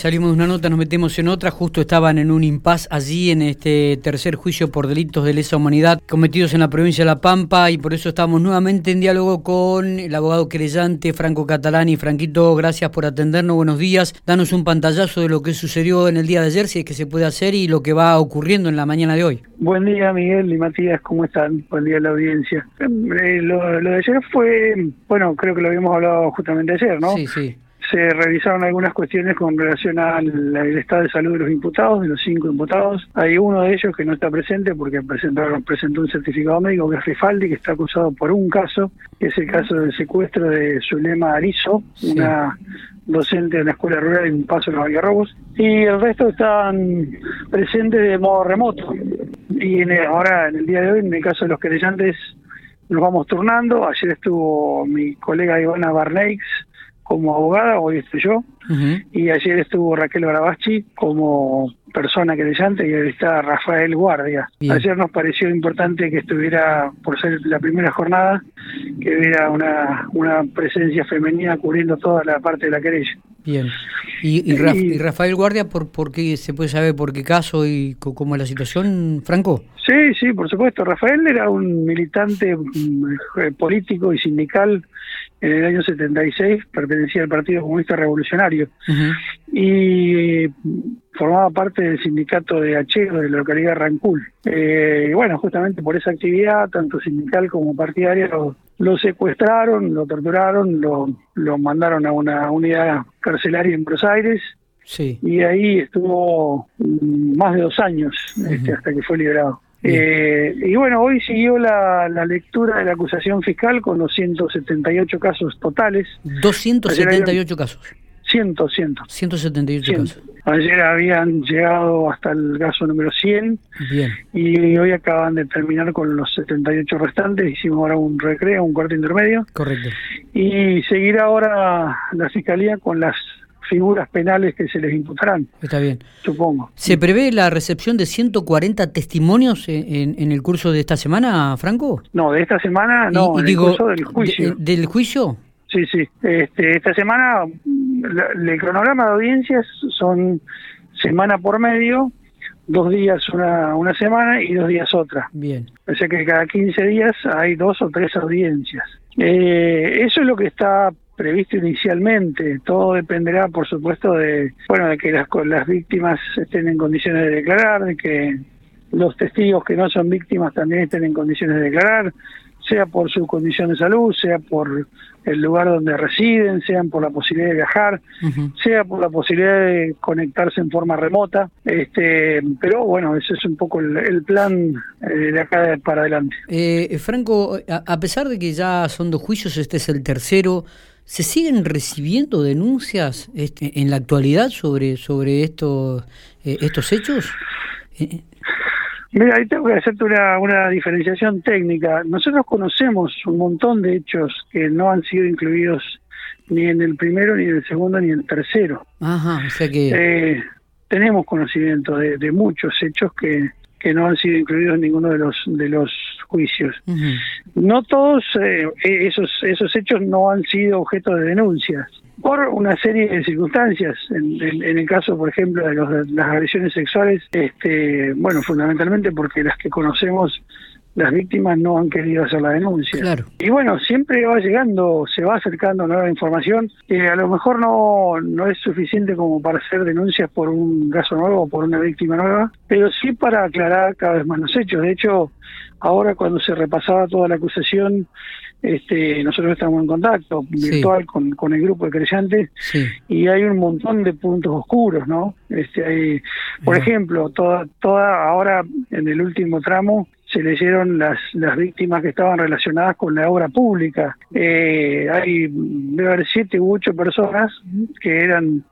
Salimos de una nota, nos metemos en otra. Justo estaban en un impas allí en este tercer juicio por delitos de lesa humanidad cometidos en la provincia de La Pampa y por eso estamos nuevamente en diálogo con el abogado querellante Franco Catalani. Franquito, gracias por atendernos. Buenos días. Danos un pantallazo de lo que sucedió en el día de ayer, si es que se puede hacer, y lo que va ocurriendo en la mañana de hoy. Buen día, Miguel y Matías. ¿Cómo están? Buen día a la audiencia. Eh, lo, lo de ayer fue, bueno, creo que lo habíamos hablado justamente ayer, ¿no? Sí, sí se revisaron algunas cuestiones con relación al, estado de salud de los imputados, de los cinco imputados. Hay uno de ellos que no está presente porque presentaron, presentó un certificado médico, que es Rifaldi, que está acusado por un caso, que es el caso del secuestro de Zulema Arizo, una docente de la escuela rural en Paso en los Algarrobos, y el resto están presentes de modo remoto. Y ahora, en el día de hoy, en el caso de los querellantes, nos vamos turnando. Ayer estuvo mi colega Ivana Barneix, como abogada, hoy estoy yo, y ayer estuvo Raquel Barabachi como persona creyente y hoy está Rafael Guardia. Ayer nos pareció importante que estuviera, por ser la primera jornada, que hubiera una, una presencia femenina cubriendo toda la parte de la querella. Bien. ¿Y, y, Rafael Guardia, por, por qué se puede saber por qué caso y cómo es la situación, Franco? Sí, sí, por supuesto. Rafael era un militante mm, eh, político y sindical en el año 76, pertenecía al Partido Comunista Revolucionario y formaba parte del sindicato de Achero de la localidad de Rancul. Eh, bueno, justamente por esa actividad, tanto sindical como partidaria, lo, secuestraron, lo torturaron, lo, lo mandaron a una unidad carcelaria en Buenos Aires Sí. Y ahí estuvo mm, más de dos años este, hasta que fue liberado. Eh, y bueno, hoy siguió la, lectura de la acusación fiscal con los 178 casos totales. 278 casos. 100, 100. 178 casos. Ayer habían llegado hasta el caso número 100. Bien. Y hoy acaban de terminar con los 78 restantes. Hicimos ahora un recreo, un cuarto intermedio. Correcto. Y seguirá ahora la fiscalía con las figuras penales que se les imputarán. Está bien. Supongo. ¿Se prevé la recepción de 140 testimonios en, el curso de esta semana, Franco? No, de esta semana no, en el curso del juicio. ¿Del juicio? Sí, sí. Este, esta semana, el cronograma de audiencias son semana por medio, dos días una, una semana y dos días otra. Bien. O sea que cada 15 días hay dos o tres audiencias. Eh, eso es lo que está previsto inicialmente. Todo dependerá, por supuesto, de bueno de que las, las víctimas estén en condiciones de declarar, de que los testigos que no son víctimas también estén en condiciones de declarar, sea por su condición de salud, sea por el lugar donde residen, sea por la posibilidad de viajar, sea por la posibilidad de conectarse en forma remota. Este, pero bueno, ese es un poco el, plan eh, de acá para adelante. Eh, Franco, a pesar de que ya son dos juicios, este es el tercero, ¿Se siguen recibiendo denuncias este, en la actualidad sobre, sobre estos, eh, estos hechos? Eh, Mira, ahí tengo que hacerte una, una diferenciación técnica. Nosotros conocemos un montón de hechos que no han sido incluidos ni en el primero, ni en el segundo, ni en el tercero. Ajá, o sea que... Eh, tenemos conocimiento de, de muchos hechos que, que no han sido incluidos en ninguno de los de los juicios. No todos eh, esos esos hechos no han sido objeto de denuncias por una serie de circunstancias. En, el caso, por ejemplo, de, los, de las agresiones sexuales, este, bueno, fundamentalmente porque las que conocemos las víctimas no han querido hacer la denuncia. Y bueno, siempre va llegando, se va acercando nueva información que a lo mejor no, no es suficiente como para hacer denuncias por un caso nuevo o por una víctima nueva, pero sí para aclarar cada vez más los hechos. De hecho, ahora cuando se repasaba toda la acusación, este, nosotros estamos en contacto virtual con, con el grupo de creyentes y hay un montón de puntos oscuros, ¿no? Este, hay, por ejemplo, toda, toda ahora en el último tramo se leyeron las, las víctimas que estaban relacionadas con la obra pública. Eh, hay, debe haber siete u ocho personas que eran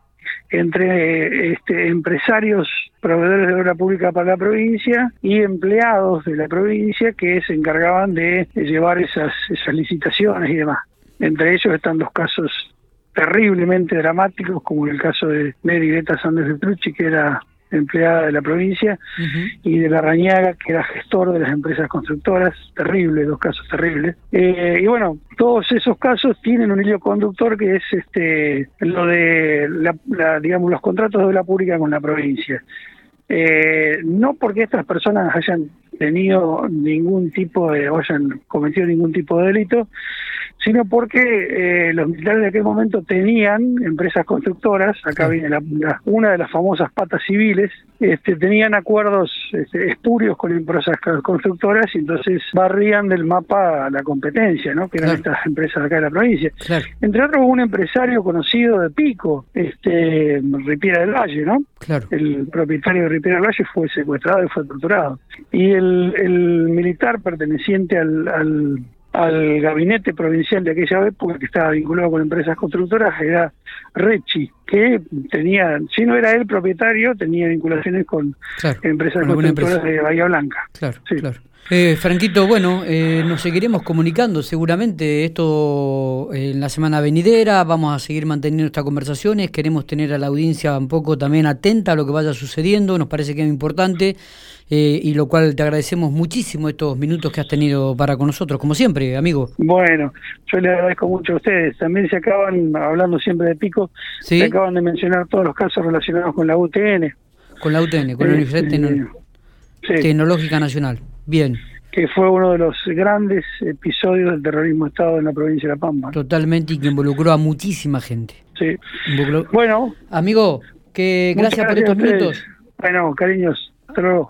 entre este, empresarios proveedores de obra pública para la provincia y empleados de la provincia que se encargaban de, llevar esas, esas licitaciones y demás. Entre ellos están dos casos terriblemente dramáticos, como el caso de Mary Greta Sanders de Trucci, que era empleada de la provincia, y de la Rañaga, que era gestor de las empresas constructoras, terrible, dos casos terribles. Eh, y bueno, todos esos casos tienen un hilo conductor que es este lo de, la, digamos, los contratos de la pública con la provincia. Eh, no porque estas personas hayan tenido ningún tipo de, o hayan cometido ningún tipo de delito, sino porque eh, los militares de aquel momento tenían empresas constructoras, acá viene la, una de las famosas patas civiles, este, tenían acuerdos este, espurios con empresas constructoras y entonces barrían del mapa la competencia, ¿no? que eran estas empresas acá de la provincia. Entre otros un empresario conocido de Pico, este Ripiera del Valle, ¿no? El propietario de Ripiera del Valle fue secuestrado y fue torturado. Y el, el militar perteneciente al, al al gabinete provincial de aquella época que estaba vinculado con empresas constructoras era Rechi, que tenía, si no era él propietario, tenía vinculaciones con empresas constructoras de Bahía Blanca. Claro, claro. Eh, Franquito, bueno, eh, nos seguiremos comunicando seguramente esto eh, en la semana venidera, vamos a seguir manteniendo estas conversaciones, queremos tener a la audiencia un poco también atenta a lo que vaya sucediendo, nos parece que es importante eh, y lo cual te agradecemos muchísimo estos minutos que has tenido para con nosotros, como siempre, amigo. Bueno, yo le agradezco mucho a ustedes, también se acaban, hablando siempre de Pico, se acaban de mencionar todos los casos relacionados con la UTN. Con la UTN, con la Universidad Tecnológica Nacional. Bien. Que fue uno de los grandes episodios del terrorismo de Estado en la provincia de La Pampa. Totalmente, y que involucró a muchísima gente. Sí. Bueno. Amigo, que gracias, por estos minutos. Bueno, cariños, hasta luego.